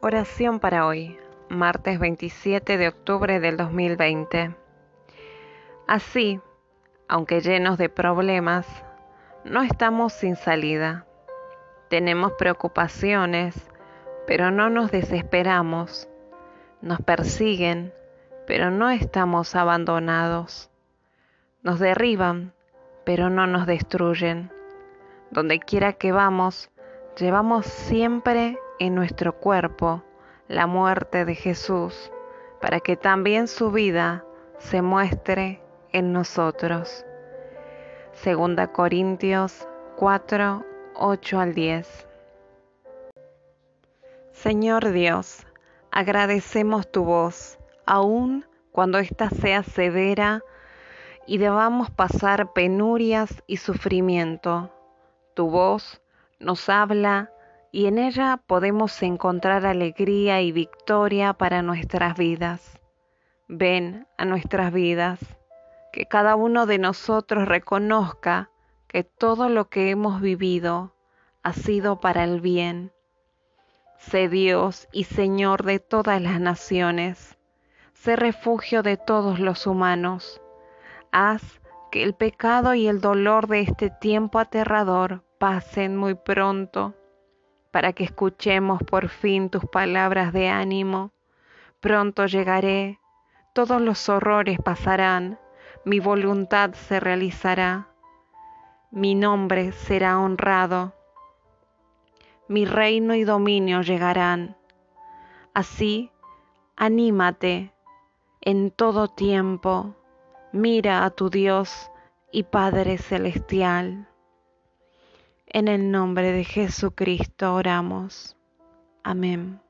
Oración para hoy, martes 27 de octubre del 2020. Así, aunque llenos de problemas, no estamos sin salida. Tenemos preocupaciones, pero no nos desesperamos. Nos persiguen, pero no estamos abandonados. Nos derriban, pero no nos destruyen. Donde quiera que vamos, llevamos siempre en nuestro cuerpo la muerte de Jesús, para que también su vida se muestre en nosotros. Segunda Corintios 4, 8 al 10. Señor Dios, agradecemos tu voz, aun cuando ésta sea severa y debamos pasar penurias y sufrimiento. Tu voz nos habla y en ella podemos encontrar alegría y victoria para nuestras vidas. Ven a nuestras vidas, que cada uno de nosotros reconozca que todo lo que hemos vivido ha sido para el bien. Sé Dios y Señor de todas las naciones, sé refugio de todos los humanos. Haz que el pecado y el dolor de este tiempo aterrador pasen muy pronto para que escuchemos por fin tus palabras de ánimo. Pronto llegaré, todos los horrores pasarán, mi voluntad se realizará, mi nombre será honrado, mi reino y dominio llegarán. Así, anímate en todo tiempo, mira a tu Dios y Padre Celestial. En el nombre de Jesucristo oramos. Amén.